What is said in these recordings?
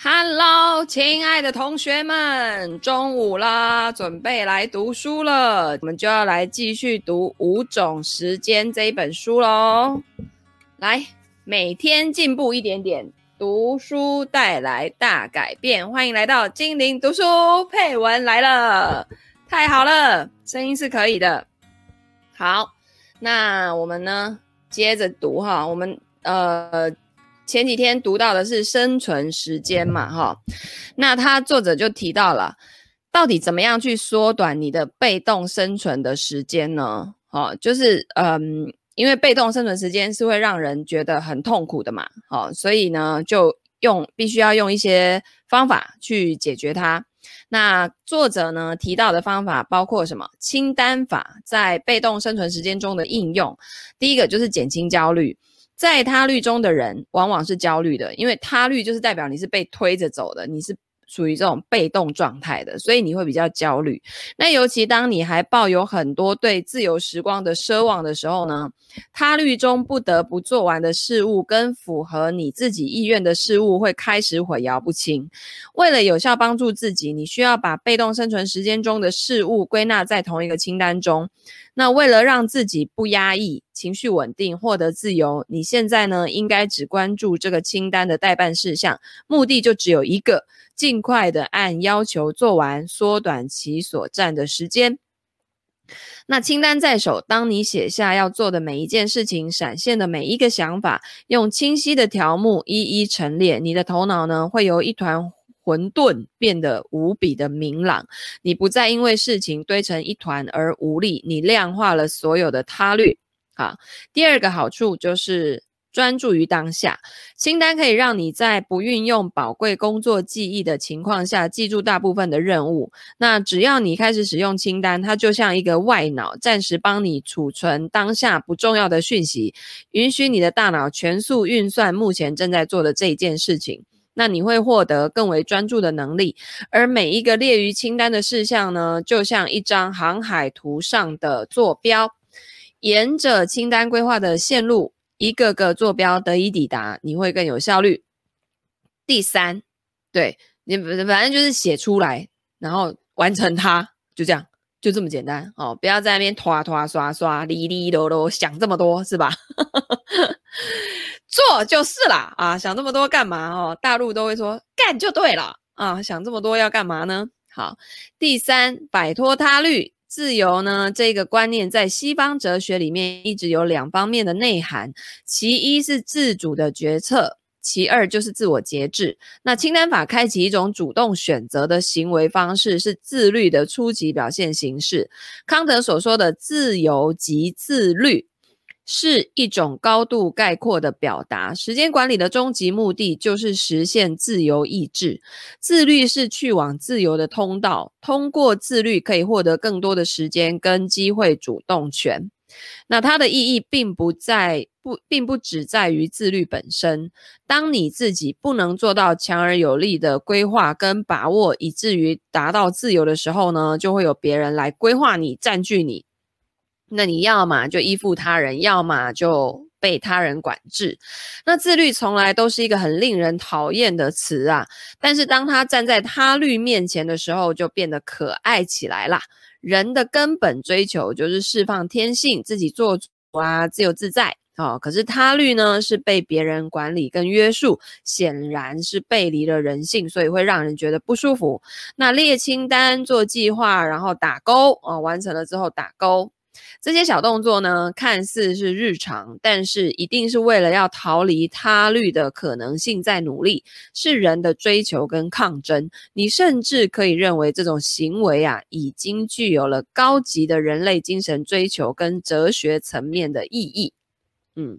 Hello，亲爱的同学们，中午啦，准备来读书了。我们就要来继续读《五种时间》这一本书喽。来，每天进步一点点，读书带来大改变。欢迎来到精灵读书，配文来了，太好了，声音是可以的。好，那我们呢，接着读哈，我们呃。前几天读到的是生存时间嘛，哈，那他作者就提到了，到底怎么样去缩短你的被动生存的时间呢？哦，就是嗯，因为被动生存时间是会让人觉得很痛苦的嘛，哦，所以呢，就用必须要用一些方法去解决它。那作者呢提到的方法包括什么？清单法在被动生存时间中的应用，第一个就是减轻焦虑。在他律中的人往往是焦虑的，因为他律就是代表你是被推着走的，你是属于这种被动状态的，所以你会比较焦虑。那尤其当你还抱有很多对自由时光的奢望的时候呢，他律中不得不做完的事物跟符合你自己意愿的事物会开始混淆不清。为了有效帮助自己，你需要把被动生存时间中的事物归纳在同一个清单中。那为了让自己不压抑、情绪稳定、获得自由，你现在呢，应该只关注这个清单的待办事项，目的就只有一个：尽快的按要求做完，缩短其所占的时间。那清单在手，当你写下要做的每一件事情，闪现的每一个想法，用清晰的条目一一陈列，你的头脑呢，会由一团。混沌变得无比的明朗，你不再因为事情堆成一团而无力，你量化了所有的他律。好，第二个好处就是专注于当下，清单可以让你在不运用宝贵工作记忆的情况下记住大部分的任务。那只要你开始使用清单，它就像一个外脑，暂时帮你储存当下不重要的讯息，允许你的大脑全速运算目前正在做的这一件事情。那你会获得更为专注的能力，而每一个列于清单的事项呢，就像一张航海图上的坐标，沿着清单规划的线路，一个个坐标得以抵达，你会更有效率。第三，对，你反正就是写出来，然后完成它，就这样，就这么简单哦，不要在那边拖拖刷刷、哩哩啰啰想这么多，是吧？做就是啦，啊，想这么多干嘛哦？大陆都会说干就对了啊，想这么多要干嘛呢？好，第三，摆脱他律，自由呢，这个观念在西方哲学里面一直有两方面的内涵，其一是自主的决策，其二就是自我节制。那清单法开启一种主动选择的行为方式，是自律的初级表现形式。康德所说的自由及自律。是一种高度概括的表达。时间管理的终极目的就是实现自由意志。自律是去往自由的通道。通过自律，可以获得更多的时间跟机会主动权。那它的意义并不在不，并不只在于自律本身。当你自己不能做到强而有力的规划跟把握，以至于达到自由的时候呢，就会有别人来规划你，占据你。那你要么就依附他人，要么就被他人管制。那自律从来都是一个很令人讨厌的词啊，但是当他站在他律面前的时候，就变得可爱起来啦。人的根本追求就是释放天性，自己做主啊，自由自在哦。可是他律呢，是被别人管理跟约束，显然是背离了人性，所以会让人觉得不舒服。那列清单、做计划，然后打勾哦，完成了之后打勾。这些小动作呢，看似是日常，但是一定是为了要逃离他律的可能性在努力，是人的追求跟抗争。你甚至可以认为这种行为啊，已经具有了高级的人类精神追求跟哲学层面的意义。嗯。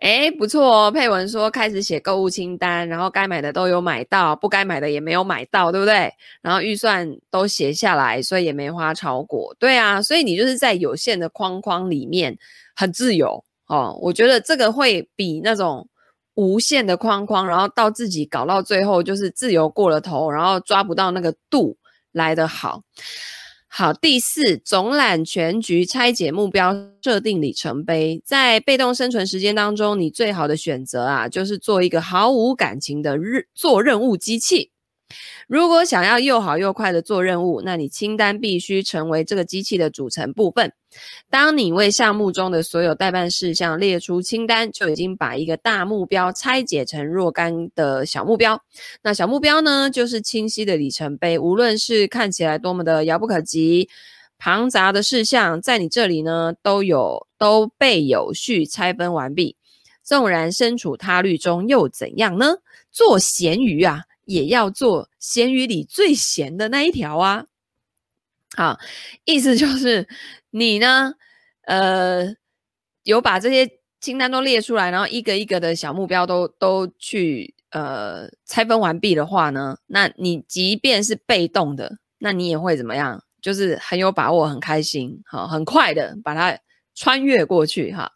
诶，不错哦。佩文说开始写购物清单，然后该买的都有买到，不该买的也没有买到，对不对？然后预算都写下来，所以也没花超过。对啊，所以你就是在有限的框框里面很自由哦。我觉得这个会比那种无限的框框，然后到自己搞到最后就是自由过了头，然后抓不到那个度来得好。好，第四，总揽全局，拆解目标，设定里程碑。在被动生存时间当中，你最好的选择啊，就是做一个毫无感情的日做任务机器。如果想要又好又快的做任务，那你清单必须成为这个机器的组成部分。当你为项目中的所有待办事项列出清单，就已经把一个大目标拆解成若干的小目标。那小目标呢，就是清晰的里程碑。无论是看起来多么的遥不可及、庞杂的事项，在你这里呢，都有都被有序拆分完毕。纵然身处他律中，又怎样呢？做咸鱼啊！也要做咸鱼里最咸的那一条啊！好，意思就是你呢，呃，有把这些清单都列出来，然后一个一个的小目标都都去呃拆分完毕的话呢，那你即便是被动的，那你也会怎么样？就是很有把握，很开心，好，很快的把它穿越过去哈。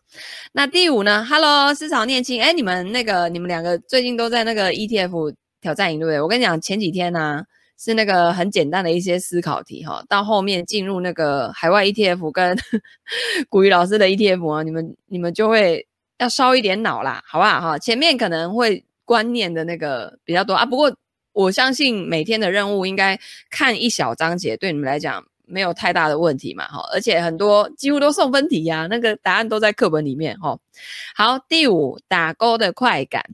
那第五呢？Hello，思潮念青，哎，你们那个你们两个最近都在那个 ETF。挑战营对不对？我跟你讲，前几天呢、是那个很简单的一些思考题哈，到后面进入那个海外 ETF 跟 古雨老师的 ETF 啊，你们你们就会要烧一点脑啦，好不好哈？前面可能会观念的那个比较多啊，不过我相信每天的任务应该看一小章节，对你们来讲没有太大的问题嘛哈，而且很多几乎都送分题呀、那个答案都在课本里面哈。好，第五，打勾的快感。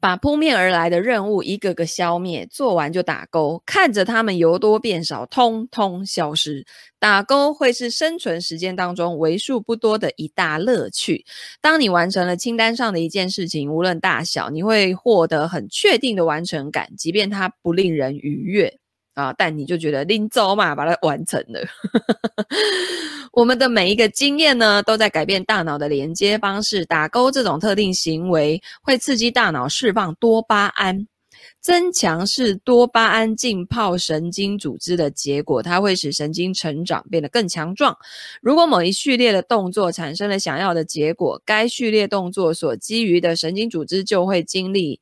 把扑面而来的任务一个个消灭，做完就打勾，看着他们由多变少，通通消失。打勾会是生存时间当中为数不多的一大乐趣。当你完成了清单上的一件事情，无论大小，你会获得很确定的完成感，即便它不令人愉悦啊，但你就觉得拎走嘛，把它完成了。我们的每一个经验呢，都在改变大脑的连接方式。打勾这种特定行为会刺激大脑释放多巴胺，增强是多巴胺浸泡神经组织的结果，它会使神经成长变得更强壮。如果某一序列的动作产生了想要的结果，该序列动作所基于的神经组织就会经历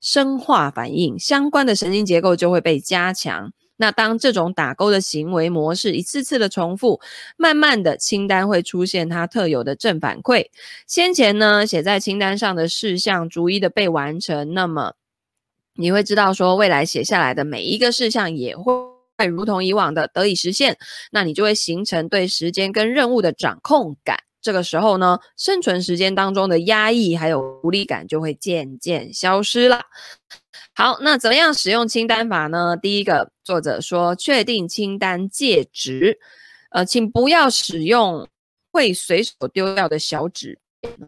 生化反应，相关的神经结构就会被加强。那当这种打勾的行为模式一次次的重复，慢慢的清单会出现它特有的正反馈。先前呢，写在清单上的事项逐一的被完成，那么你会知道说，未来写下来的每一个事项也会如同以往的得以实现。那你就会形成对时间跟任务的掌控感。这个时候呢，生存时间当中的压抑还有无力感就会渐渐消失了。好，那怎么样使用清单法呢？第一个，作者说，确定清单介质，呃，请不要使用会随手丢掉的小纸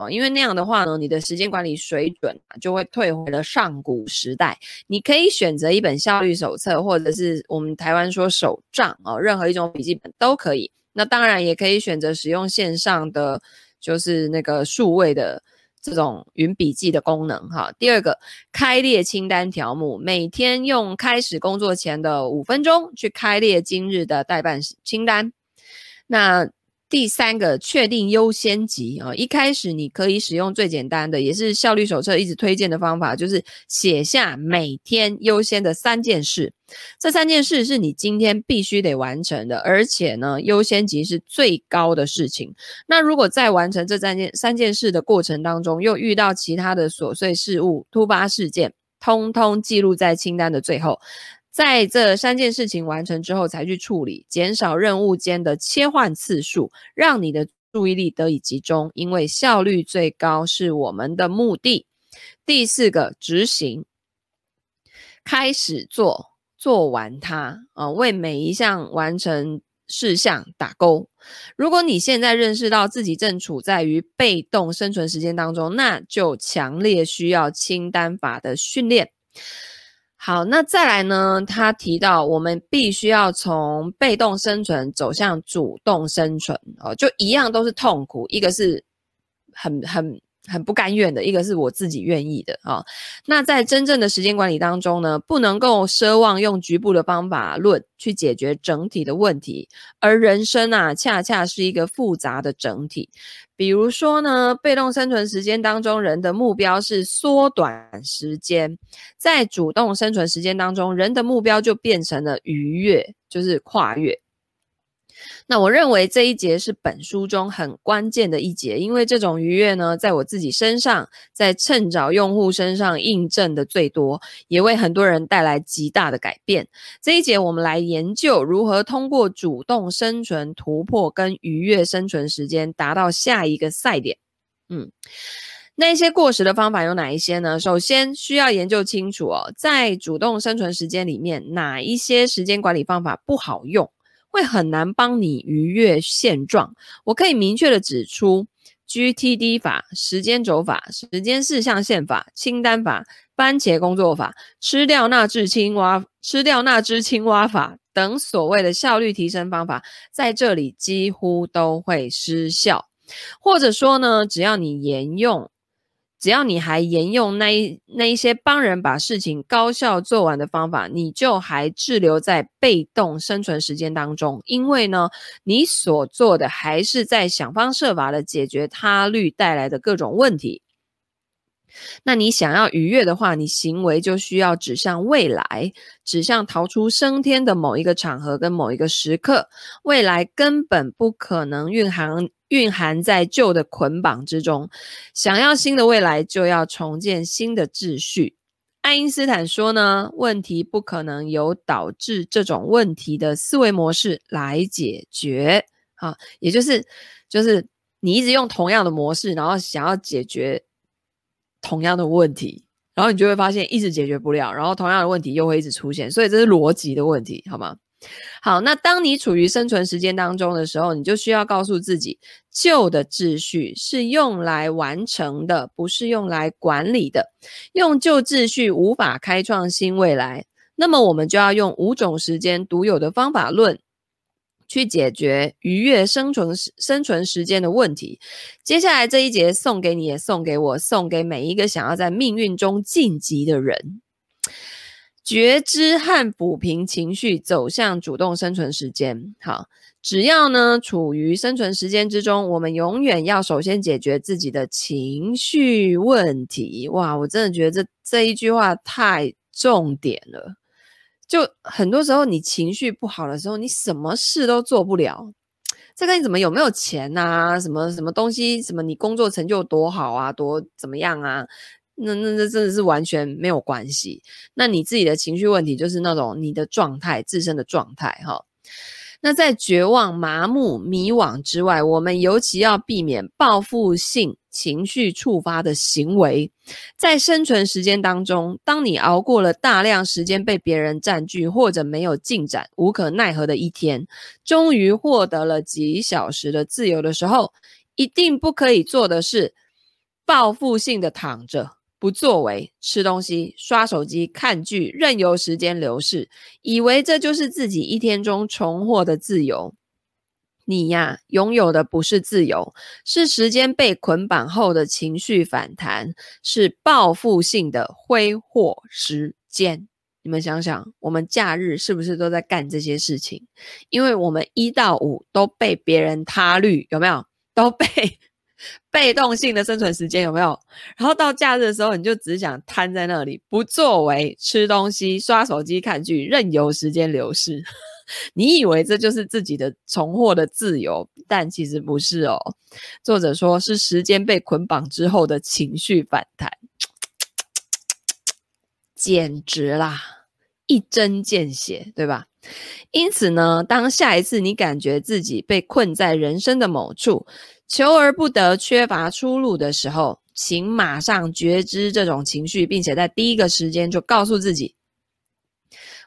哦，因为那样的话呢，你的时间管理水准就会退回了上古时代。你可以选择一本效率手册，或者是我们台湾说手账哦，任何一种笔记本都可以。那当然也可以选择使用线上的，就是那个数位的。这种云笔记的功能，哈。第二个，开列清单条目，每天用开始工作前的五分钟去开列今日的代办清单。那第三个，确定优先级啊！一开始你可以使用最简单的，也是效率手册一直推荐的方法，就是写下每天优先的三件事。这三件事是你今天必须得完成的，而且呢，优先级是最高的事情。那如果在完成这三件三件事的过程当中，又遇到其他的琐碎事物、突发事件，通通记录在清单的最后。在这三件事情完成之后才去处理，减少任务间的切换次数，让你的注意力得以集中，因为效率最高是我们的目的。第四个，执行，开始做，做完它啊、为每一项完成事项打勾。如果你现在认识到自己正处在于被动生存时间当中，那就强烈需要清单法的训练。好，那再来呢？他提到我们必须要从被动生存走向主动生存哦，就一样都是痛苦，一个是很很。很不甘愿的，一个是我自己愿意的啊、哦。那在真正的时间管理当中呢，不能够奢望用局部的方法论去解决整体的问题，而人生啊，恰恰是一个复杂的整体。比如说呢，被动生存时间当中，人的目标是缩短时间；在主动生存时间当中，人的目标就变成了逾越，就是跨越。那我认为这一节是本书中很关键的一节，因为这种愉悦呢，在我自己身上，在趁早用户身上印证的最多，也为很多人带来极大的改变。这一节我们来研究如何通过主动生存突破跟愉悦生存时间，达到下一个赛点。嗯，那些过时的方法有哪一些呢？首先需要研究清楚哦，在主动生存时间里面，哪一些时间管理方法不好用。会很难帮你逾越现状。我可以明确的指出：GTD 法、时间轴法、时间四象限法、清单法、番茄工作法、吃掉那只青蛙、吃掉那只青蛙法等所谓的效率提升方法，在这里几乎都会失效。或者说呢，只要你沿用。只要你还沿用那一那一些帮人把事情高效做完的方法，你就还滞留在被动生存时间当中。因为呢，你所做的还是在想方设法的解决他律带来的各种问题。那你想要愉悦的话，你行为就需要指向未来，指向逃出生天的某一个场合跟某一个时刻。未来根本不可能蕴含。蕴含在旧的捆绑之中，想要新的未来，就要重建新的秩序。爱因斯坦说呢，问题不可能由导致这种问题的思维模式来解决。好，也就是，就是你一直用同样的模式，然后想要解决同样的问题，然后你就会发现一直解决不了，然后同样的问题又会一直出现，所以这是逻辑的问题，好吗？好，那当你处于生存时间当中的时候，你就需要告诉自己，旧的秩序是用来完成的，不是用来管理的。用旧秩序无法开创新未来，那么我们就要用五种时间独有的方法论去解决愉悦生存生存时间的问题。接下来这一节送给你，也送给我，送给每一个想要在命运中晋级的人。觉知和抚平情绪，走向主动生存时间。好，只要呢处于生存时间之中，我们永远要首先解决自己的情绪问题。哇，我真的觉得这这一句话太重点了。就很多时候你情绪不好的时候，你什么事都做不了。这跟你怎么有没有钱啊，什么什么东西，什么你工作成就多好啊，多怎么样啊？那那那真的是完全没有关系。那你自己的情绪问题就是那种你的状态自身的状态哈。那在绝望、麻木、迷惘之外，我们尤其要避免报复性情绪触发的行为。在生存时间当中，当你熬过了大量时间被别人占据或者没有进展、无可奈何的一天，终于获得了几小时的自由的时候，一定不可以做的是报复性的躺着。不作为，吃东西、刷手机、看剧，任由时间流逝，以为这就是自己一天中重获的自由。你呀，拥有的不是自由，是时间被捆绑后的情绪反弹，是报复性的挥霍时间。你们想想，我们假日是不是都在干这些事情？因为我们一到五都被别人他律，有没有？都被。被动性的生存时间有没有？然后到假日的时候，你就只想瘫在那里，不作为，吃东西、刷手机、看剧，任由时间流逝。你以为这就是自己的重获的自由，但其实不是哦。作者说是时间被捆绑之后的情绪反弹，简直啦，一针见血，对吧？因此呢，当下一次你感觉自己被困在人生的某处，求而不得，缺乏出路的时候，请马上觉知这种情绪，并且在第一个时间就告诉自己：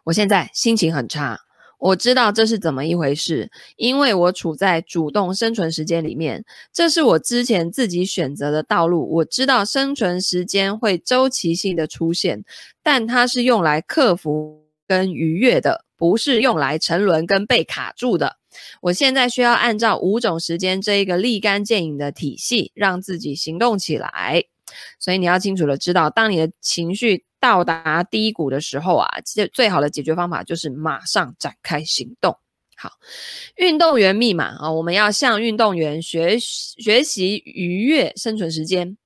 我现在心情很差，我知道这是怎么一回事，因为我处在主动生存时间里面，这是我之前自己选择的道路。我知道生存时间会周期性的出现，但它是用来克服跟愉悦的，不是用来沉沦跟被卡住的。我现在需要按照五种时间这一个立竿见影的体系，让自己行动起来。所以你要清楚的知道，当你的情绪到达低谷的时候啊，最最好的解决方法就是马上展开行动。好，运动员密码啊，我们要向运动员学学习愉悦生存时间。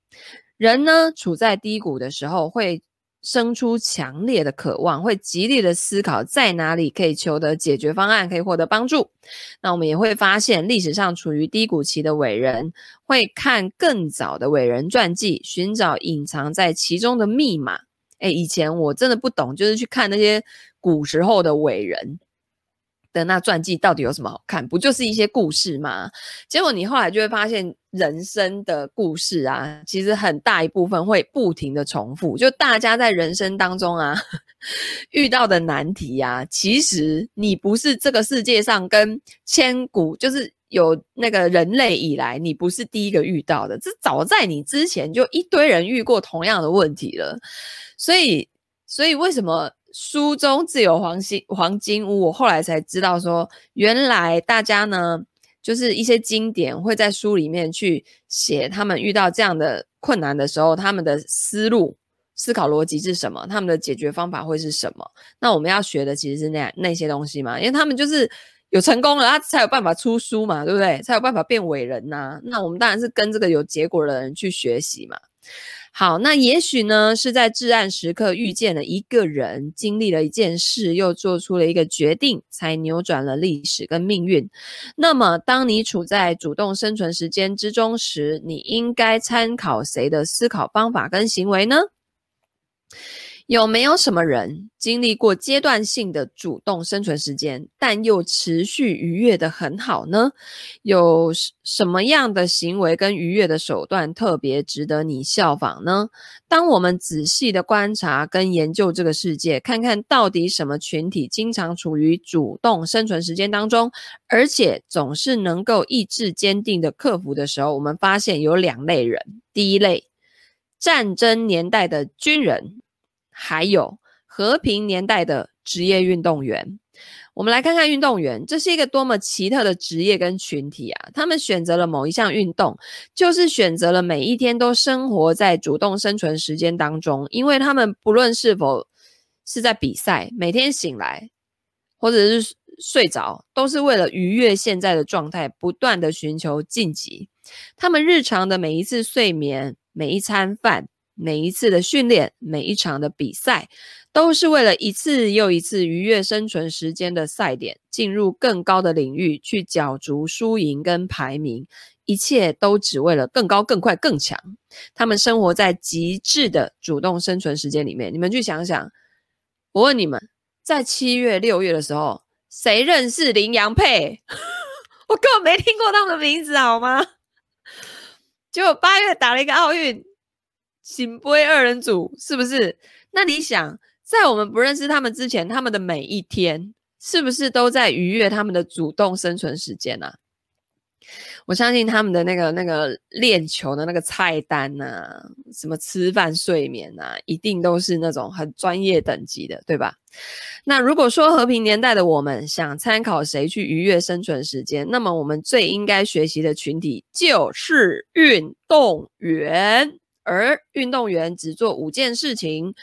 人呢，处在低谷的时候会生出强烈的渴望，会极力的思考在哪里可以求得解决方案，可以获得帮助。那我们也会发现，历史上处于低谷期的伟人会看更早的伟人传记，寻找隐藏在其中的密码。诶，以前我真的不懂，就是去看那些古时候的伟人。的那传记到底有什么好看？不就是一些故事吗？结果你后来就会发现，人生的故事啊，其实很大一部分会不停的重复。就大家在人生当中啊，遇到的难题啊，其实你不是这个世界上跟千古就是有那个人类以来，你不是第一个遇到的。这早在你之前就一堆人遇过同样的问题了。所以，所以为什么？书中自有黄金黄金屋，我后来才知道说，原来大家呢，就是一些经典会在书里面去写他们遇到这样的困难的时候，他们的思路、思考逻辑是什么，他们的解决方法会是什么。那我们要学的其实是那那些东西嘛，因为他们就是有成功了，他才有办法出书嘛，对不对？才有办法变伟人呐、那我们当然是跟这个有结果的人去学习嘛。好，那也许呢，是在至暗时刻遇见了一个人，经历了一件事，又做出了一个决定，才扭转了历史跟命运。那么，当你处在主动生存时间之中时，你应该参考谁的思考方法跟行为呢？有没有什么人经历过阶段性的主动生存时间，但又持续愉悦得很好呢？有什么样的行为跟愉悦的手段特别值得你效仿呢？当我们仔细的观察跟研究这个世界，看看到底什么群体经常处于主动生存时间当中，而且总是能够意志坚定的克服的时候，我们发现有两类人。第一类，战争年代的军人。还有和平年代的职业运动员，我们来看看运动员，这是一个多么奇特的职业跟群体啊！他们选择了某一项运动，就是选择了每一天都生活在主动生存时间当中，因为他们不论是否是在比赛，每天醒来或者是睡着，都是为了愉悦现在的状态，不断的寻求晋级。他们日常的每一次睡眠，每一餐饭。每一次的训练，每一场的比赛，都是为了一次又一次逾越生存时间的赛点，进入更高的领域去角逐输赢跟排名，一切都只为了更高、更快、更强。他们生活在极致的主动生存时间里面。你们去想想，我问你们，在七月、六月的时候，谁认识林洋配？我根本没听过他们的名字，好吗？结果八月打了一个奥运。圣杯二人组是不是？那你想，在我们不认识他们之前，他们的每一天是不是都在逾越他们的主动生存时间呢、啊？我相信他们的那个那个练球的那个菜单呐、什么吃饭、睡眠呐、一定都是那种很专业等级的，对吧？那如果说和平年代的我们想参考谁去逾越生存时间，那么我们最应该学习的群体就是运动员。而运动员只做五件事情。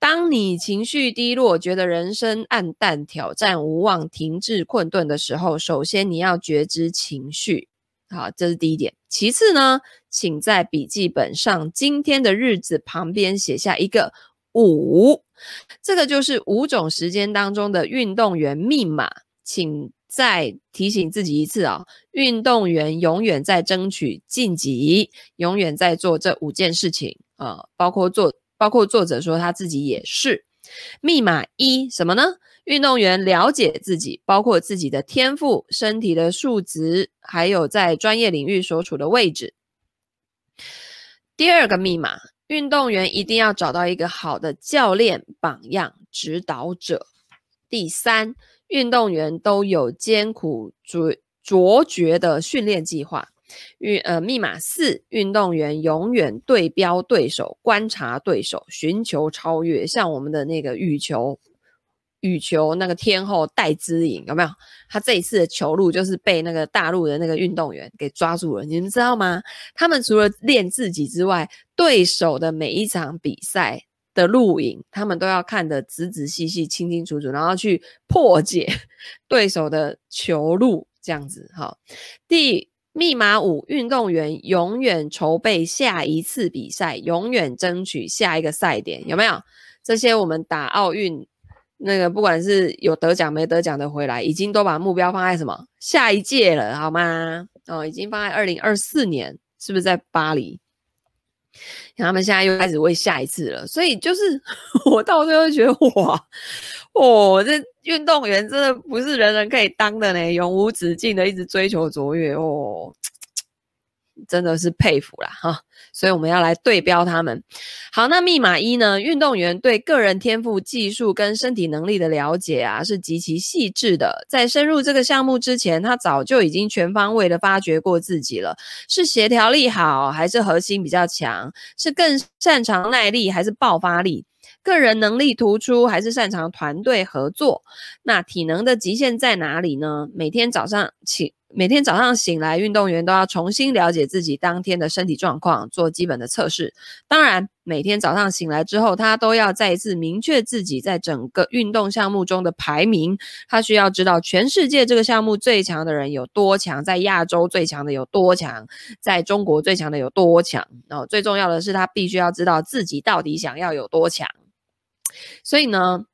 当你情绪低落，觉得人生暗淡、挑战无望、停滞困顿的时候，首先你要觉知情绪。好，这是第一点。其次呢，请在笔记本上今天的日子旁边写下一个五，这个就是五种时间当中的运动员密码。请。再提醒自己一次啊、哦，运动员永远在争取晋级，永远在做这五件事情啊、包括作，包括作者说他自己也是。密码一什么呢？运动员了解自己，包括自己的天赋、身体的数值，还有在专业领域所处的位置。第二个密码，运动员一定要找到一个好的教练、榜样、指导者。第三。运动员都有艰苦卓卓绝的训练计划。运呃，密码四，运动员永远对标对手，观察对手，寻求超越。像我们的那个羽球，羽球那个天后戴资颖有没有？他这一次的球路就是被那个大陆的那个运动员给抓住了，你们知道吗？他们除了练自己之外，对手的每一场比赛。的录影，他们都要看得仔仔细细、清清楚楚，然后去破解 对手的球路，这样子。好，第密码五，运动员永远筹备下一次比赛，永远争取下一个赛点，有没有？这些我们打奥运那个，不管是有得奖没得奖的回来，已经都把目标放在什么下一届了，好吗？哦，已经放在二零二四年，是不是在巴黎？他们现在又开始为下一次了，所以就是 我到最后觉得哇，哦，这运动员真的不是人人可以当的呢，永无止境的一直追求卓越哦。真的是佩服啦哈，所以我们要来对标他们。好，那密码一呢？运动员对个人天赋、技术跟身体能力的了解啊，是极其细致的。在深入这个项目之前，他早就已经全方位的发掘过自己了。是协调力好，还是核心比较强？是更擅长耐力，还是爆发力？个人能力突出，还是擅长团队合作？那体能的极限在哪里呢？每天早上起。每天早上醒来，运动员都要重新了解自己当天的身体状况，做基本的测试。当然，每天早上醒来之后，他都要再一次明确自己在整个运动项目中的排名。他需要知道全世界这个项目最强的人有多强，在亚洲最强的有多强，在中国最强的有多强。然后最重要的是，他必须要知道自己到底想要有多强。所以呢，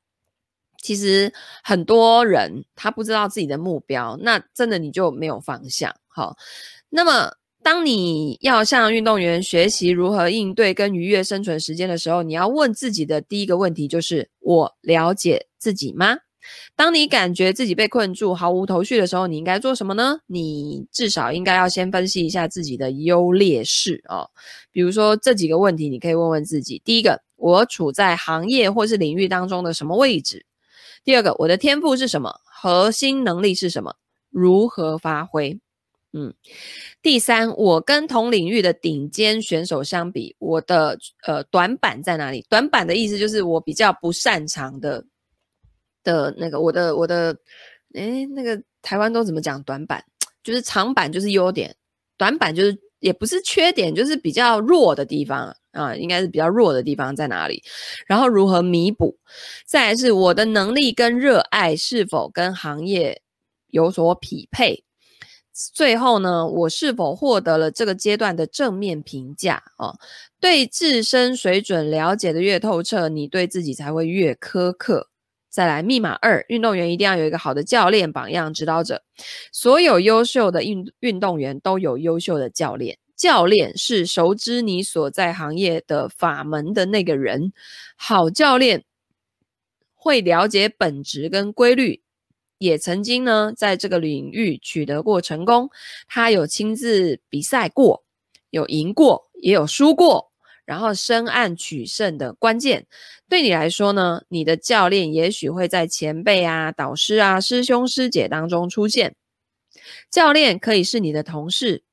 其实很多人他不知道自己的目标，那真的你就没有方向。好，那么当你要向运动员学习如何应对跟愉悦生存时间的时候，你要问自己的第一个问题就是：我了解自己吗？当你感觉自己被困住、毫无头绪的时候，你应该做什么呢？你至少应该要先分析一下自己的优劣势哦。比如说这几个问题，你可以问问自己：第一个，我处在行业或是领域当中的什么位置？第二个，我的天赋是什么？核心能力是什么？如何发挥？嗯，第三，我跟同领域的顶尖选手相比，我的呃短板在哪里？短板的意思就是我比较不擅长的的那个，我的我的，诶，那个台湾都怎么讲短板？就是长板就是优点，短板就是也不是缺点，就是比较弱的地方。啊，应该是比较弱的地方在哪里？然后如何弥补？再来是我的能力跟热爱是否跟行业有所匹配？最后呢，我是否获得了这个阶段的正面评价？哦，对自身水准了解的越透彻，你对自己才会越苛刻。再来，密码二，运动员一定要有一个好的教练榜样指导者。所有优秀的运运动员都有优秀的教练。教练是熟知你所在行业的法门的那个人，好教练会了解本质跟规律，也曾经呢在这个领域取得过成功。他有亲自比赛过，有赢过，也有输过，然后深谙取胜的关键。对你来说呢，你的教练也许会在前辈啊、导师啊、师兄师姐当中出现。教练可以是你的同事。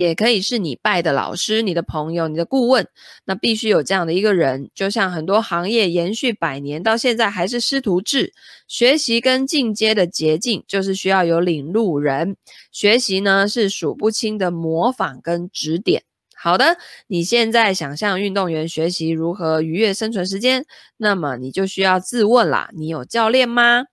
也可以是你拜的老师、你的朋友、你的顾问，那必须有这样的一个人。就像很多行业延续百年到现在还是师徒制，学习跟进阶的捷径就是需要有领路人。学习呢是数不清的模仿跟指点。好的，你现在想向运动员学习如何愉悦生存时间，那么你就需要自问啦：你有教练吗？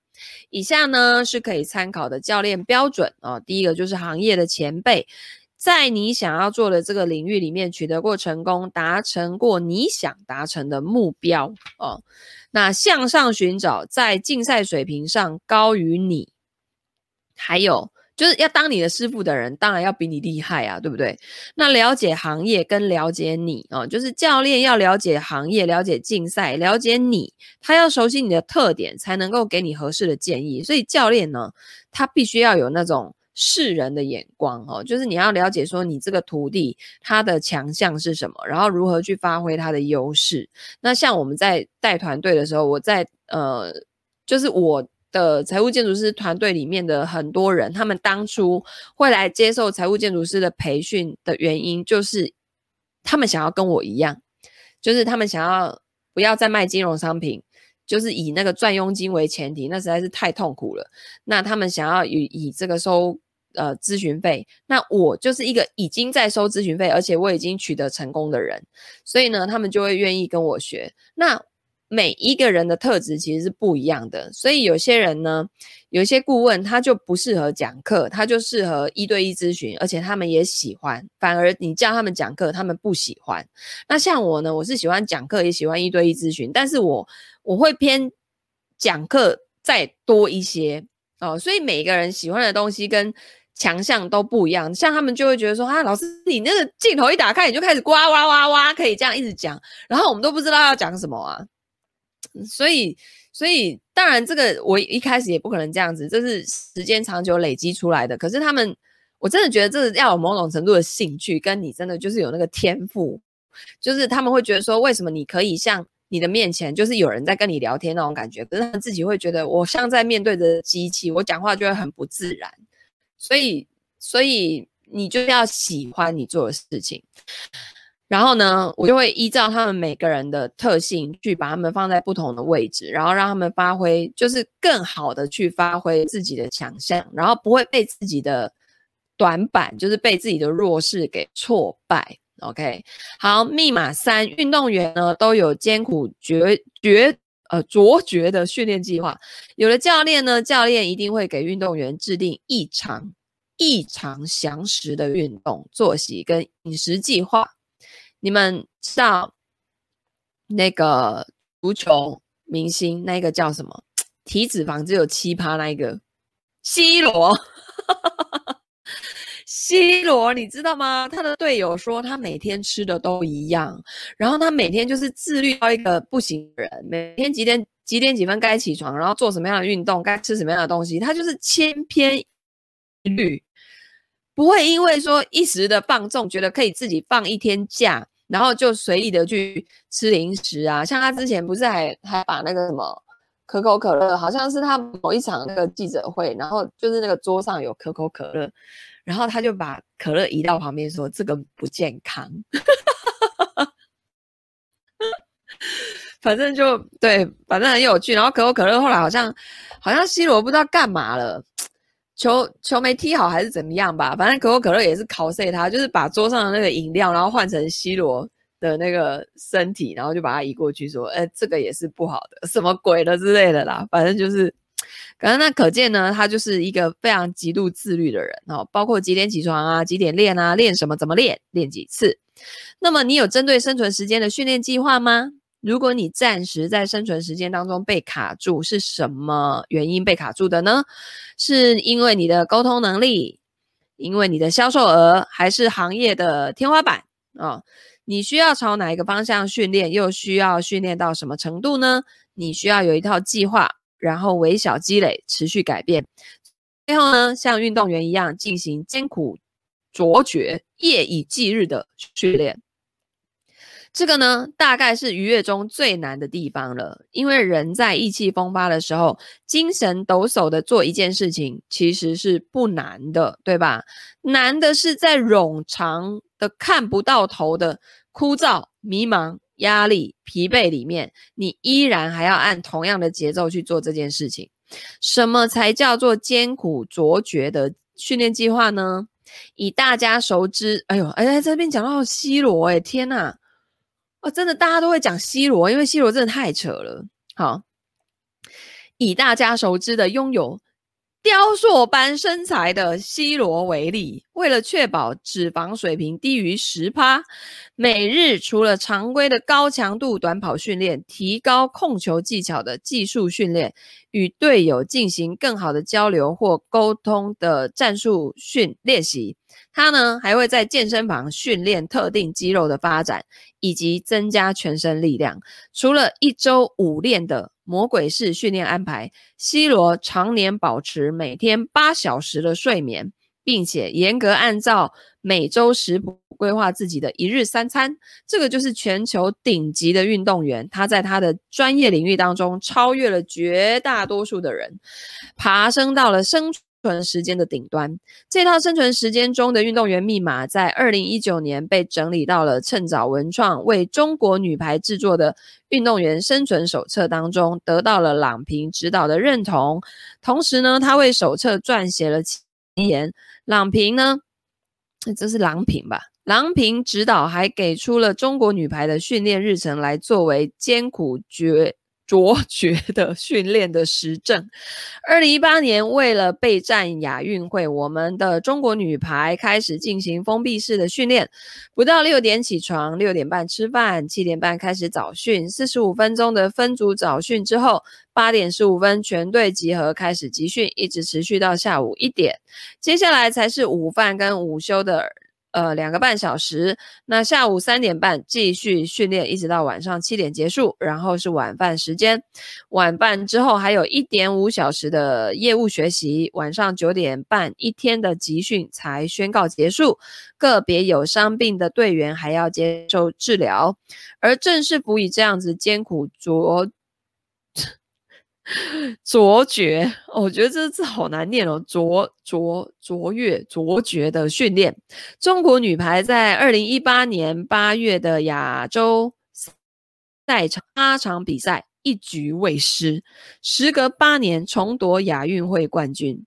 以下呢是可以参考的教练标准、哦。第一个就是行业的前辈。在你想要做的这个领域里面取得过成功，达成过你想达成的目标哦。那向上寻找在竞赛水平上高于你，还有就是要当你的师傅的人，当然要比你厉害啊，对不对？那了解行业跟了解你哦，就是教练要了解行业、了解竞赛、了解你，他要熟悉你的特点，才能够给你合适的建议。所以教练呢，他必须要有那种。世人的眼光哦，就是你要了解说你这个徒弟他的强项是什么，然后如何去发挥他的优势。那像我们在带团队的时候，我在呃，就是我的财务建筑师团队里面的很多人，他们当初会来接受财务建筑师的培训的原因，就是他们想要跟我一样，就是他们想要不要再卖金融商品。就是以那个赚佣金为前提，那实在是太痛苦了。那他们想要以以这个收呃咨询费，那我就是一个已经在收咨询费，而且我已经取得成功的人，所以呢，他们就会愿意跟我学。那每一个人的特质其实是不一样的，所以有些人呢，有些顾问他就不适合讲课，他就适合一对一咨询，而且他们也喜欢。反而你叫他们讲课，他们不喜欢。那像我呢，我是喜欢讲课，也喜欢一对一咨询，但是我我会偏讲课再多一些哦。所以每个人喜欢的东西跟强项都不一样。像他们就会觉得说啊，老师你那个镜头一打开，你就开始呱哇哇哇，可以这样一直讲，然后我们都不知道要讲什么啊。所以，所以当然，这个我一开始也不可能这样子，这是时间长久累积出来的。可是他们，我真的觉得这是要有某种程度的兴趣，跟你真的就是有那个天赋，就是他们会觉得说，为什么你可以像你的面前就是有人在跟你聊天那种感觉，可是他们自己会觉得我像在面对着机器，我讲话就会很不自然。所以，所以你就要喜欢你做的事情。然后呢，我就会依照他们每个人的特性去把他们放在不同的位置，然后让他们发挥，就是更好的去发挥自己的强项，然后不会被自己的短板，就是被自己的弱势给挫败。OK，好，密码三，运动员呢都有艰苦决决呃卓绝的训练计划。有了教练呢，教练一定会给运动员制定异常异常详实的运动作息跟饮食计划。你们知道那个足球明星，那个叫什么？体脂肪只有七趴，那一个 C 罗，C 罗，你知道吗？他的队友说他每天吃的都一样，然后他每天就是自律到一个不行的人，每天几点几点几分该起床，然后做什么样的运动，该吃什么样的东西，他就是千篇一律，不会因为说一时的放纵，觉得可以自己放一天假。然后就随意的去吃零食啊，像他之前不是还还把那个什么可口可乐，好像是他某一场那个记者会，然后就是那个桌上有可口可乐，然后他就把可乐移到旁边说这个不健康，反正就对，反正很有趣。然后可口可乐后来好像好像 C 罗不知道干嘛了。球球没踢好还是怎么样吧，反正可口可乐也是考碎他，就是把桌上的那个饮料，然后换成 C 罗的那个身体，然后就把他移过去，说：“哎，这个也是不好的，什么鬼的之类的啦。”反正就是，可能那可见呢，他就是一个非常极度自律的人哦，包括几点起床啊，几点练啊，练什么，怎么练，练几次。那么你有针对生存时间的训练计划吗？如果你暂时在生存时间当中被卡住，是什么原因被卡住的呢？是因为你的沟通能力，因为你的销售额，还是行业的天花板啊？哦，你需要朝哪一个方向训练，又需要训练到什么程度呢？你需要有一套计划，然后微小积累，持续改变，最后呢，像运动员一样进行艰苦卓绝、夜以继日的训练。这个呢，大概是愉悦中最难的地方了。因为人在意气风发的时候，精神抖擞的做一件事情，其实是不难的，对吧？难的是在冗长的看不到头的枯燥、迷茫、压力、疲惫里面，你依然还要按同样的节奏去做这件事情。什么才叫做艰苦卓绝的训练计划呢？以大家熟知，哎呦，哎，这边讲到 C 罗，哎，天呐！哦，真的，大家都会讲 C 罗，因为 C 罗真的太扯了。好，以大家熟知的拥有雕塑般身材的 C 罗为例，为了确保脂肪水平低于十趴，每日除了常规的高强度短跑训练，提高控球技巧的技术训练，与队友进行更好的交流或沟通的战术训练习。他呢，还会在健身房训练特定肌肉的发展，以及增加全身力量。除了一周五练的魔鬼式训练安排，C 罗常年保持每天八小时的睡眠，并且严格按照每周食谱规划自己的一日三餐。这个就是全球顶级的运动员，他在他的专业领域当中超越了绝大多数的人，爬升到了生存时间的顶端，这套生存时间中的运动员密码，在二零一九年被整理到了趁早文创为中国女排制作的运动员生存手册当中，得到了郎平指导的认同。同时呢，他为手册撰写了前言。郎平呢，这是郎平吧？郎平指导还给出了中国女排的训练日程来作为艰苦绝卓 绝的训练的实证。二零一八年，为了备战亚运会，我们的中国女排开始进行封闭式的训练，不到六点起床，六点半吃饭，七点半开始早训，四十五分钟的分组早训之后，八点十五分全队集合开始集训，一直持续到下午一点，接下来才是午饭跟午休的。呃，两个半小时，那下午三点半继续训练，一直到晚上七点结束，然后是晚饭时间。晚饭之后还有一点五小时的业务学习，晚上九点半一天的集训才宣告结束。个别有伤病的队员还要接受治疗，而正式服以这样子艰苦卓。卓绝，我觉得这字好难念哦。卓卓卓越卓绝的训练，中国女排在二零一八年八月的亚洲赛场八场比赛一局未失，时隔八年重夺亚运会冠军。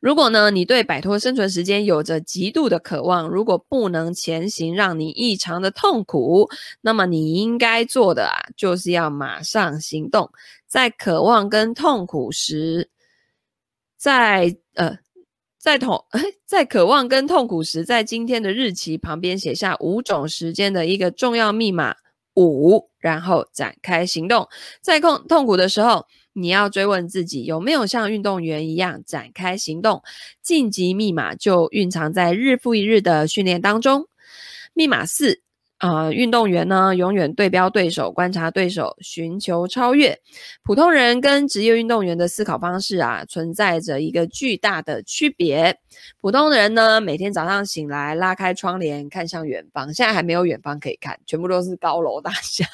如果呢，你对摆脱生存时间有着极度的渴望，如果不能前行让你异常的痛苦，那么你应该做的啊，就是要马上行动。在渴望跟痛苦时，在呃，在痛，在渴望跟痛苦时，在今天的日期旁边写下五种时间的一个重要密码五，然后展开行动。在痛痛苦的时候。你要追问自己有没有像运动员一样展开行动，晋级密码就蕴藏在日复一日的训练当中。密码四，呃，运动员呢永远对标对手，观察对手，寻求超越。普通人跟职业运动员的思考方式啊，存在着一个巨大的区别。普通人呢，每天早上醒来，拉开窗帘，看向远方。现在还没有远方可以看，全部都是高楼大厦。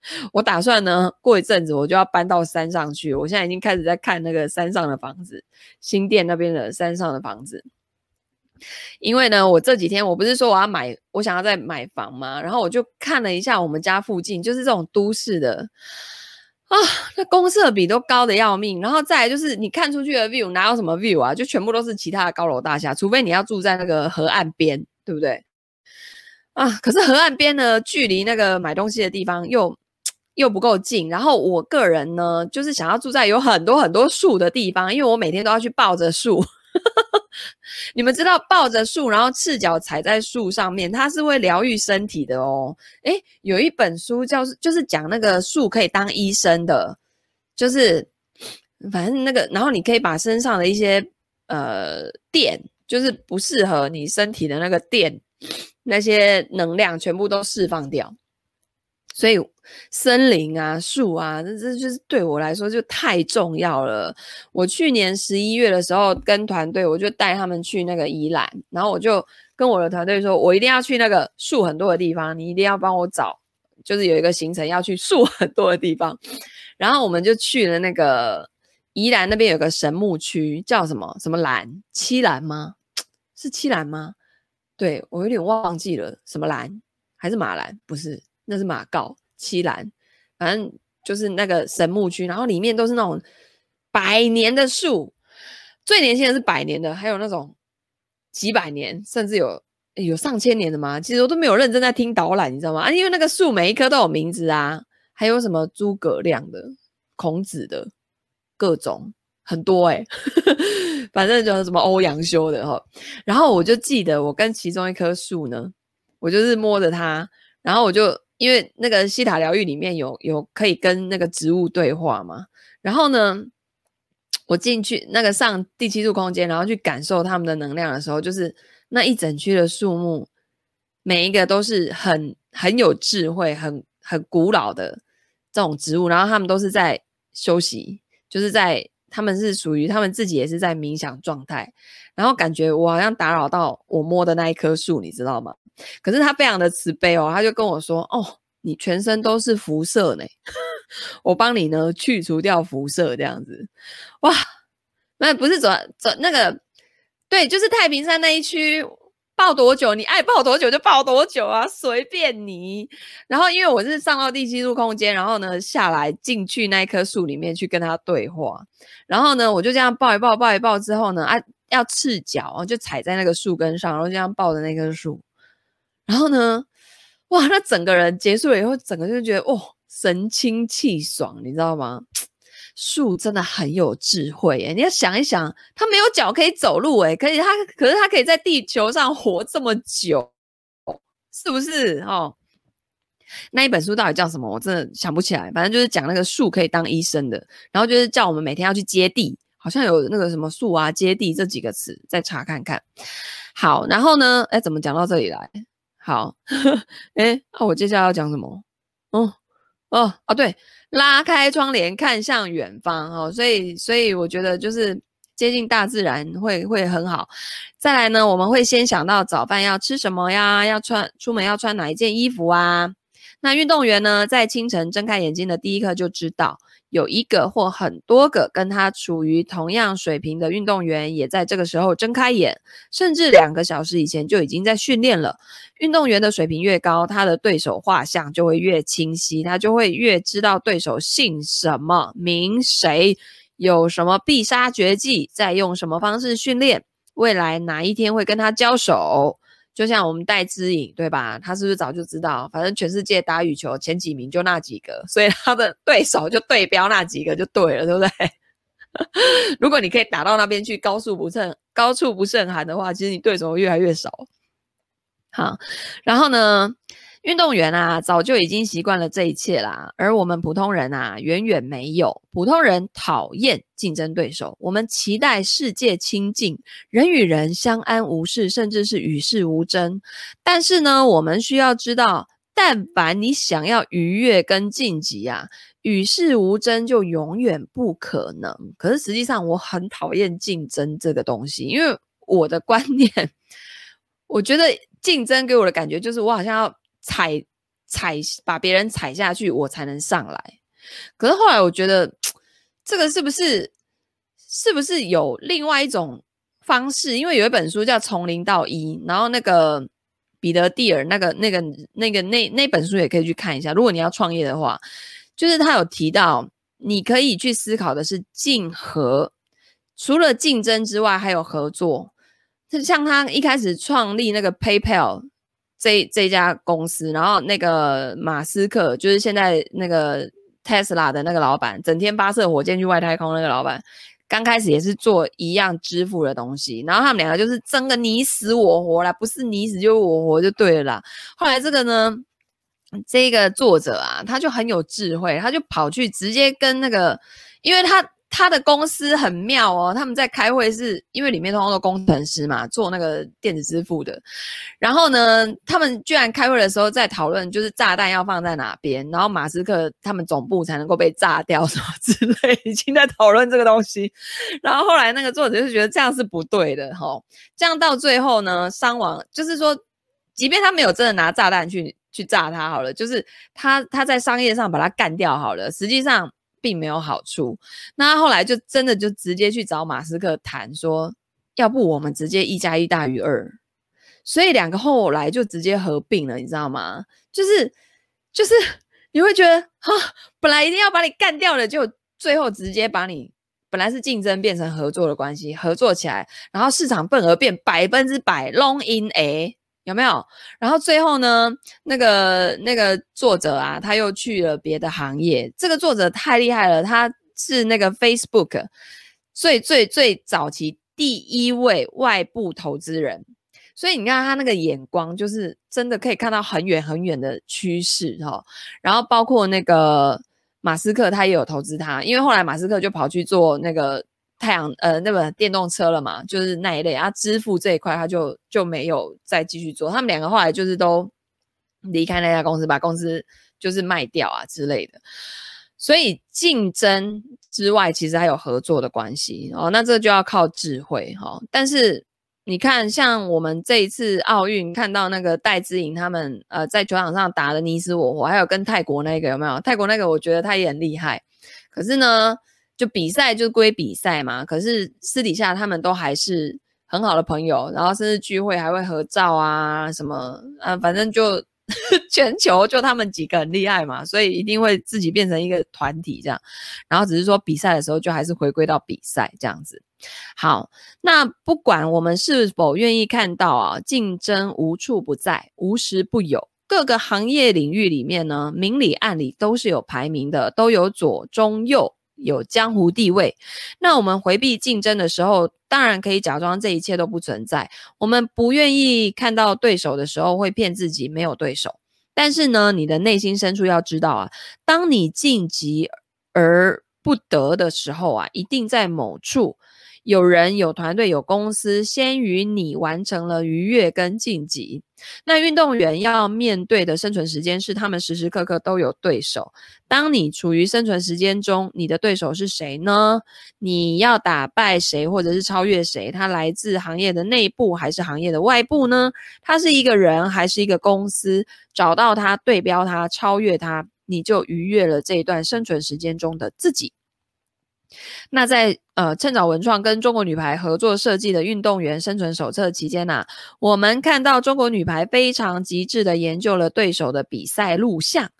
我打算呢，过一阵子我就要搬到山上去。我现在已经开始在看那个山上的房子，新店那边的山上的房子。因为呢，我这几天我不是说我要买，我想要再买房吗？然后我就看了一下我们家附近，就是这种都市的啊，那公设比都高的要命。然后再来就是你看出去的 view 哪有什么 view 啊？就全部都是其他的高楼大厦，除非你要住在那个河岸边，对不对？啊，可是河岸边呢，距离那个买东西的地方又。又不够近，然后我个人呢，就是想要住在有很多很多树的地方，因为我每天都要去抱着树。你们知道抱着树，然后赤脚踩在树上面，它是会疗愈身体的哦。诶，有一本书叫就是讲那个树可以当医生的，就是反正那个，然后你可以把身上的一些呃电，就是不适合你身体的那个电，那些能量全部都释放掉。所以，森林啊，树啊，这这就是对我来说就太重要了。我去年十一月的时候跟团队，我就带他们去那个宜兰，然后我就跟我的团队说，我一定要去那个树很多的地方，你一定要帮我找，就是有一个行程要去树很多的地方。然后我们就去了那个宜兰那边有个神木区，叫什么什么兰七兰吗？是七兰吗？对，我有点忘记了，什么兰还是马兰？不是。那是马告七兰，反正就是那个神木区，然后里面都是那种百年的树，最年轻的是百年的，还有那种几百年，甚至有有上千年的嘛。其实我都没有认真在听导览，你知道吗？啊，因为那个树每一棵都有名字啊，还有什么诸葛亮的、孔子的，各种很多哎、反正就是什么欧阳修的哈。然后我就记得我跟其中一棵树呢，我就是摸着它，然后我就。因为那个西塔疗愈里面有有可以跟那个植物对话嘛，然后呢，我进去那个上第七度空间，然后去感受他们的能量的时候，就是那一整区的树木，每一个都是很很有智慧、很很古老的这种植物，然后他们都是在休息，就是在他们是属于他们自己也是在冥想状态，然后感觉我好像打扰到我摸的那一棵树，你知道吗？可是他非常的慈悲哦，他就跟我说：“哦，你全身都是辐射呢，我帮你呢去除掉辐射，这样子，哇，那不是走走那个，对，就是太平山那一区，抱多久你爱抱多久就抱多久啊，随便你。然后因为我是上到第七度空间，然后呢下来进去那一棵树里面去跟他对话，然后呢我就这样抱一抱，抱一抱之后呢，啊，要赤脚就踩在那个树根上，然后这样抱着那棵树。”然后呢，哇，那整个人结束了以后，整个就觉得哦，神清气爽，你知道吗？树真的很有智慧诶，你要想一想，它没有脚可以走路诶，可以它，可是它可以在地球上活这么久，是不是哦？那一本书到底叫什么？我真的想不起来。反正就是讲那个树可以当医生的，然后就是叫我们每天要去接地，好像有那个什么树啊、接地这几个词，再查看看。好，然后呢？哎，怎么讲到这里来？好，哎，那、我接下来要讲什么？哦，哦，哦，对，拉开窗帘看向远方哦。所以，所以我觉得就是接近大自然会会很好。再来呢，我们会先想到早饭要吃什么呀？要穿出门要穿哪一件衣服啊？那运动员呢，在清晨睁开眼睛的第一刻就知道，有一个或很多个跟他处于同样水平的运动员，也在这个时候睁开眼，甚至两个小时以前就已经在训练了。运动员的水平越高，他的对手画像就会越清晰，他就会越知道对手姓什么、名谁、有什么必杀绝技，在用什么方式训练，未来哪一天会跟他交手。就像我们戴资颖，对吧？他是不是早就知道？反正全世界打羽球前几名就那几个，所以他的 对手就对标那几个就对了，对不对？如果你可以打到那边去，高处不胜高处不胜寒的话，其实你对手越来越少。好，然后呢？运动员啊，早就已经习惯了这一切啦，而我们普通人啊，远远没有。普通人讨厌竞争对手，我们期待世界清净，人与人相安无事，甚至是与世无争。但是呢，我们需要知道，但凡你想要愉悦跟晋级啊，与世无争就永远不可能。可是实际上，我很讨厌竞争这个东西，因为我的观念，我觉得竞争给我的感觉就是，我好像要。踩踩把别人踩下去，我才能上来。可是后来我觉得，这个是不是是不是有另外一种方式？因为有一本书叫《从零到一》，然后那个彼得蒂尔那个那个那个那那本书也可以去看一下。如果你要创业的话，就是他有提到，你可以去思考的是竞合，除了竞争之外，还有合作。就像他一开始创立那个 PayPal。这这家公司，然后那个马斯克就是现在那个 Tesla 的那个老板，整天发射火箭去外太空那个老板，刚开始也是做一样支付的东西，然后他们两个就是争个你死我活啦，不是你死就是我活就对了啦。后来这个呢，这个作者啊，他就很有智慧，他就跑去直接跟那个，因为他。他的公司很妙哦，他们在开会是因为里面通常都工程师嘛，做那个电子支付的。然后呢，他们居然开会的时候在讨论，就是炸弹要放在哪边，然后马斯克他们总部才能够被炸掉什么之类，已经在讨论这个东西。然后后来那个作者就觉得这样是不对的，齁，这样到最后呢，伤亡就是说，即便他没有真的拿炸弹去去炸他好了，就是他他在商业上把他干掉好了，实际上。并没有好处，那后来就真的就直接去找马斯克谈说，要不我们直接一加一大于二，所以两个后来就直接合并了，你知道吗？就是就是你会觉得哈，本来一定要把你干掉的，就最后直接把你本来是竞争变成合作的关系，合作起来，然后市场份额变百分之百 long in A。有没有？然后最后呢？那个那个作者啊，他又去了别的行业。这个作者太厉害了，他是那个 Facebook 最最最早期第一位外部投资人，所以你看他那个眼光，就是真的可以看到很远很远的趋势哈。然后包括那个马斯克，他也有投资他，因为后来马斯克就跑去做那个。太阳呃，那个电动车了嘛，就是那一类啊，支付这一块他就就没有再继续做。他们两个后来就是都离开那家公司，把公司就是卖掉啊之类的。所以竞争之外，其实还有合作的关系哦。那这就要靠智慧哈、哦。但是你看，像我们这一次奥运看到那个戴资颖他们呃在球场上打的你死我活，还有跟泰国那个有没有？泰国那个我觉得他也很厉害，可是呢。就比赛就归比赛嘛，可是私底下他们都还是很好的朋友，然后甚至聚会还会合照啊什么啊，反正就 全球就他们几个很厉害嘛，所以一定会自己变成一个团体这样，然后只是说比赛的时候就还是回归到比赛这样子。好，那不管我们是否愿意看到啊，竞争无处不在，无时不有。各个行业领域里面呢，明里暗里都是有排名的，都有左中右，有江湖地位。那我们回避竞争的时候，当然可以假装这一切都不存在。我们不愿意看到对手的时候，会骗自己没有对手。但是呢，你的内心深处要知道啊，当你晋级而不得的时候啊，一定在某处。有人、有团队、有公司，先于你完成了逾越跟晋级。那运动员要面对的生存时间是，他们时时刻刻都有对手。当你处于生存时间中，你的对手是谁呢？你要打败谁，或者是超越谁？他来自行业的内部还是行业的外部呢？他是一个人还是一个公司？找到他，对标他，超越他，你就逾越了这一段生存时间中的自己。那在呃，趁早文创跟中国女排合作设计的运动员生存手册期间呢、我们看到中国女排非常极致的研究了对手的比赛录像。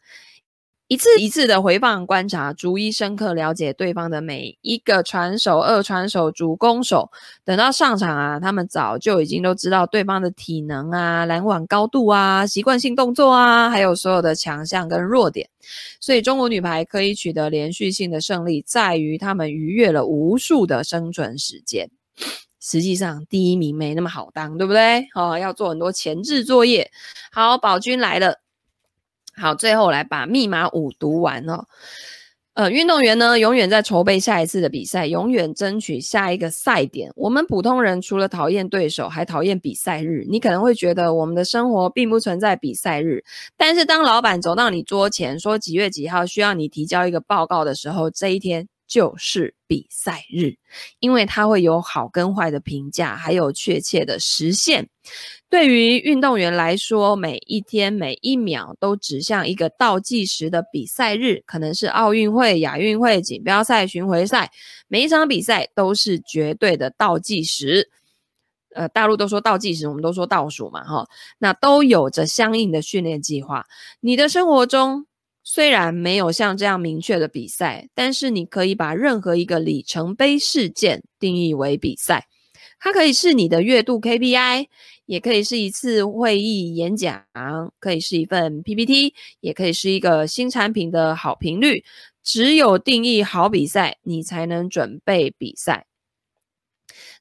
一次一次的回放观察，逐一深刻了解对方的每一个传手、二传手、主攻手。等到上场啊，他们早就已经都知道对方的体能啊、拦网高度啊、习惯性动作啊，还有所有的强项跟弱点。所以，中国女排可以取得连续性的胜利，在于他们逾越了无数的生存时间。实际上，第一名没那么好当，对不对？哦，要做很多前置作业。好，宝君来了。好，最后来把密码五读完哦。呃，运动员呢，永远在筹备下一次的比赛，永远争取下一个赛点。我们普通人除了讨厌对手，还讨厌比赛日。你可能会觉得我们的生活并不存在比赛日，但是当老板走到你桌前说几月几号需要你提交一个报告的时候，这一天就是比赛日，因为它会有好跟坏的评价，还有确切的实现。对于运动员来说，每一天每一秒都指向一个倒计时的比赛日，可能是奥运会、亚运会、锦标赛、巡回赛，每一场比赛都是绝对的倒计时。呃，大陆都说倒计时，我们都说倒数嘛，哈，那都有着相应的训练计划。你的生活中虽然没有像这样明确的比赛，但是你可以把任何一个里程碑事件定义为比赛。它可以是你的月度 KPI，也可以是一次会议演讲，可以是一份 PPT，也可以是一个新产品的好评率。只有定义好比赛，你才能准备比赛。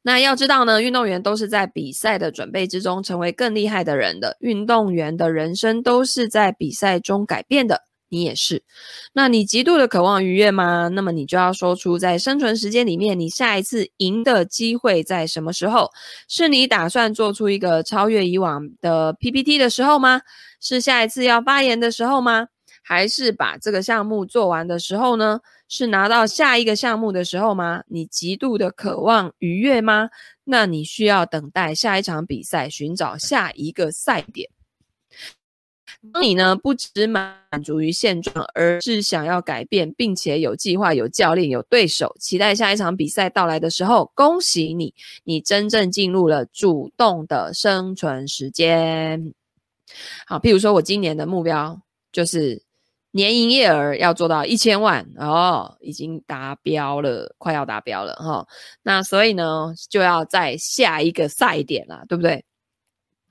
那要知道呢，运动员都是在比赛的准备之中成为更厉害的人的。运动员的人生都是在比赛中改变的。你也是，那你极度的渴望愉悦吗？那么你就要说出，在生存时间里面，你下一次赢的机会在什么时候？是你打算做出一个超越以往的 PPT 的时候吗？是下一次要发言的时候吗？还是把这个项目做完的时候呢？是拿到下一个项目的时候吗？你极度的渴望愉悦吗？那你需要等待下一场比赛，寻找下一个赛点。当你呢，不只满足于现状，而是想要改变，并且有计划、有教练、有对手，期待下一场比赛到来的时候，恭喜你，你真正进入了主动的生存时间。好，譬如说我今年的目标就是年营业额要做到一千万哦，已经达标了，快要达标了哈、哦。那所以呢，就要在下一个赛点了，对不对？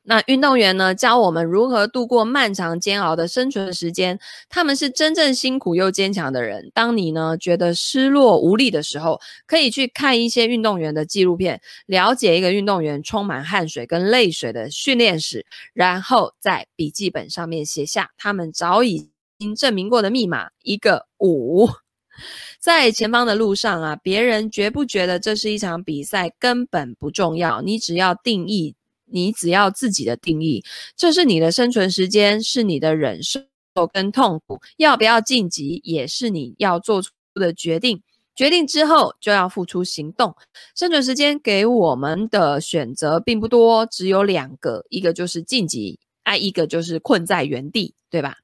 那运动员呢，教我们如何度过漫长煎熬的生存时间。他们是真正辛苦又坚强的人。当你呢，觉得失落无力的时候，可以去看一些运动员的纪录片，了解一个运动员充满汗水跟泪水的训练史，然后在笔记本上面写下他们早已经证明过的密码，一个五。在前方的路上啊，别人觉不觉得这是一场比赛根本不重要，你只要定义。你只要自己的定义，这是你的生存时间，是你的忍受跟痛苦，要不要晋级也是你要做出的决定。决定之后就要付出行动。生存时间给我们的选择并不多，只有两个，一个就是晋级，哎，一个就是困在原地，对吧？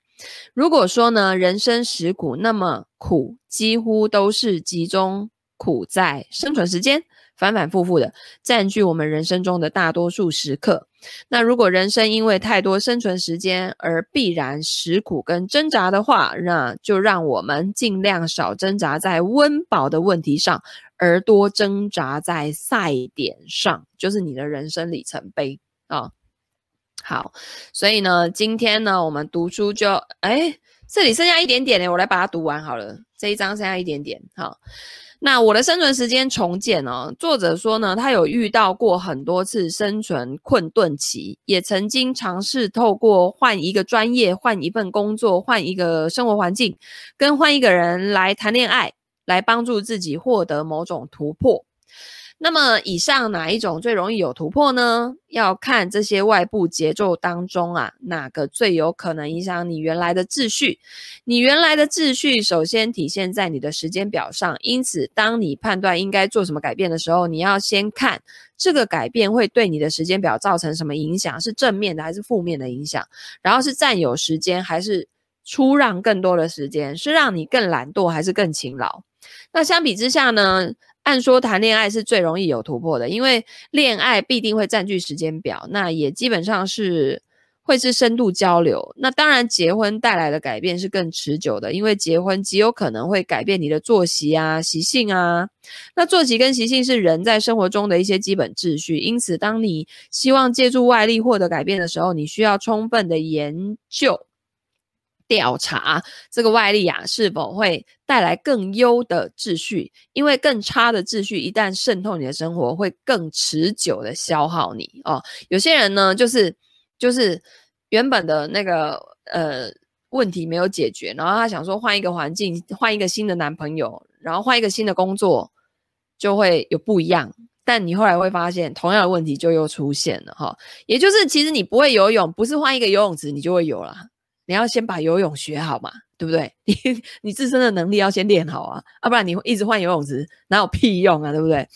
如果说呢，人生实苦，那么苦几乎都是集中苦在生存时间。反反复复的占据我们人生中的大多数时刻。那如果人生因为太多生存时间而必然食苦跟挣扎的话，那就让我们尽量少挣扎在温饱的问题上，而多挣扎在赛点上，就是你的人生里程碑啊。好，所以呢，今天呢，我们读书就，哎，这里剩下一点点呢，我来把它读完好了。这一章剩下一点点，好。那我的生存时间重建呢，作者说呢，他有遇到过很多次生存困顿期，也曾经尝试透过换一个专业、换一份工作、换一个生活环境，跟换一个人来谈恋爱，来帮助自己获得某种突破。那么，以上哪一种最容易有突破呢？要看这些外部节奏当中啊，哪个最有可能影响你原来的秩序？你原来的秩序首先体现在你的时间表上。因此，当你判断应该做什么改变的时候，你要先看这个改变会对你的时间表造成什么影响，是正面的还是负面的影响？然后是占有时间还是出让更多的时间？是让你更懒惰还是更勤劳？那相比之下呢？按说谈恋爱是最容易有突破的，因为恋爱必定会占据时间表，那也基本上是会是深度交流。那当然，结婚带来的改变是更持久的，因为结婚极有可能会改变你的作息啊、习性啊。那作息跟习性是人在生活中的一些基本秩序，因此，当你希望借助外力获得改变的时候，你需要充分的研究。调查这个外力啊，是否会带来更优的秩序？因为更差的秩序一旦渗透你的生活，会更持久的消耗你哦。有些人呢，就是就是原本的那个呃问题没有解决，然后他想说换一个环境，换一个新的男朋友，然后换一个新的工作，就会有不一样。但你后来会发现，同样的问题就又出现了哈、也就是，其实你不会游泳，不是换一个游泳池你就会游了。你要先把游泳学好嘛，对不对？你你自身的能力要先练好啊，要不然你一直换游泳池，哪有屁用啊，对不对？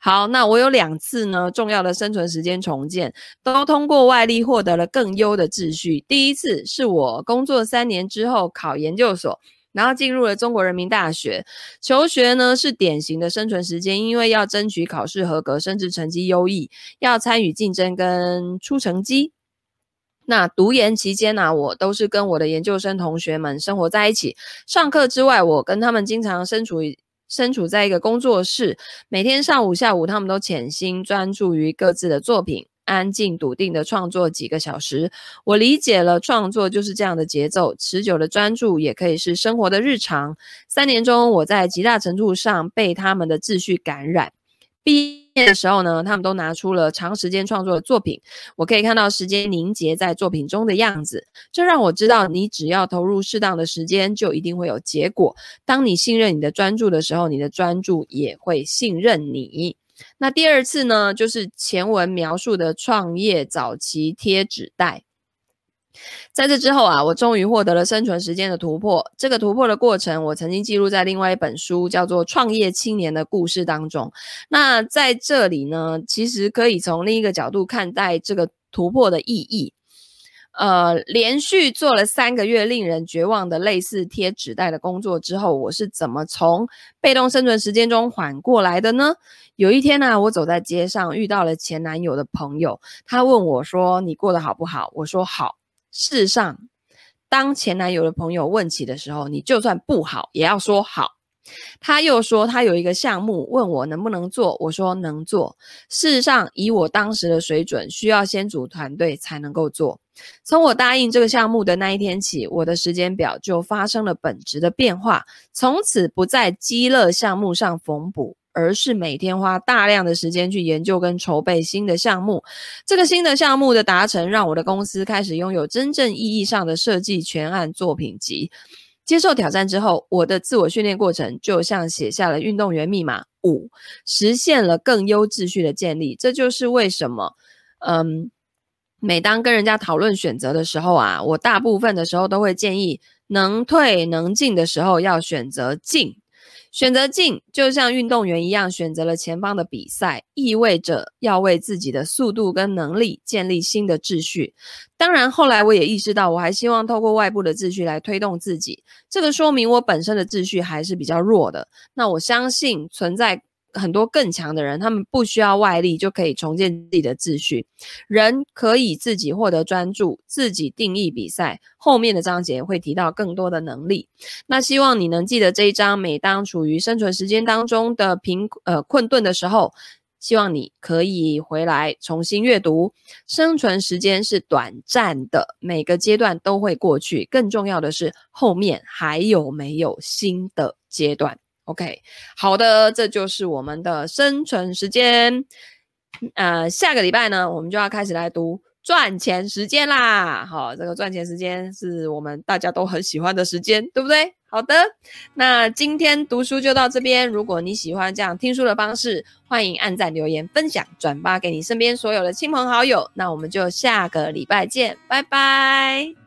好，那我有两次呢，重要的生存时间重建，都通过外力获得了更优的秩序。第一次是我工作三年之后考研究所，然后进入了中国人民大学求学呢，是典型的生存时间，因为要争取考试合格，甚至成绩优异，要参与竞争跟出成绩。那读研期间呢、我都是跟我的研究生同学们生活在一起。上课之外，我跟他们经常身处身处在一个工作室，每天上午、下午，他们都潜心专注于各自的作品，安静笃定的创作几个小时。我理解了创作就是这样的节奏，持久的专注也可以是生活的日常。三年中，我在极大程度上被他们的秩序感染。毕业的时候呢，他们都拿出了长时间创作的作品，我可以看到时间凝结在作品中的样子，这让我知道，你只要投入适当的时间，就一定会有结果。当你信任你的专注的时候，你的专注也会信任你。那第二次呢，就是前文描述的创业早期贴纸袋。在这之后啊，我终于获得了生存时间的突破。这个突破的过程，我曾经记录在另外一本书，叫做《创业青年的故事》当中。那在这里呢，其实可以从另一个角度看待这个突破的意义。呃，连续做了三个月令人绝望的类似贴纸袋的工作之后，我是怎么从被动生存时间中缓过来的呢？有一天呢、我走在街上，遇到了前男友的朋友，他问我说：“你过得好不好？”我说：“好。”事实上，当前男友的朋友问起的时候，你就算不好，也要说好。他又说他有一个项目，问我能不能做，我说能做。事实上，以我当时的水准，需要先组团队才能够做。从我答应这个项目的那一天起，我的时间表就发生了本质的变化，从此不在鸡肋项目上缝补。而是每天花大量的时间去研究跟筹备新的项目。这个新的项目的达成，让我的公司开始拥有真正意义上的设计全案作品集。接受挑战之后，我的自我训练过程就像写下了运动员密码五，实现了更优秩序的建立。这就是为什么，嗯，每当跟人家讨论选择的时候啊，我大部分的时候都会建议，能退能进的时候要选择进。选择进，就像运动员一样，选择了前方的比赛，意味着要为自己的速度跟能力建立新的秩序。当然，后来我也意识到，我还希望透过外部的秩序来推动自己。这个说明我本身的秩序还是比较弱的。那我相信存在。很多更强的人，他们不需要外力就可以重建自己的秩序。人可以自己获得专注，自己定义比赛。后面的章节会提到更多的能力。那希望你能记得这一章。每当处于生存时间当中的贫呃困顿的时候，希望你可以回来重新阅读。生存时间是短暂的，每个阶段都会过去。更重要的是，后面还有没有新的阶段？OK，好的，这就是我们的生存时间。呃，下个礼拜呢，我们就要开始来读。赚钱时间啦，好，这个赚钱时间是我们大家都很喜欢的时间，对不对？好的，那今天读书就到这边。如果你喜欢这样听书的方式，欢迎按赞、留言、分享、转发给你身边所有的亲朋好友。那我们就下个礼拜见，拜拜。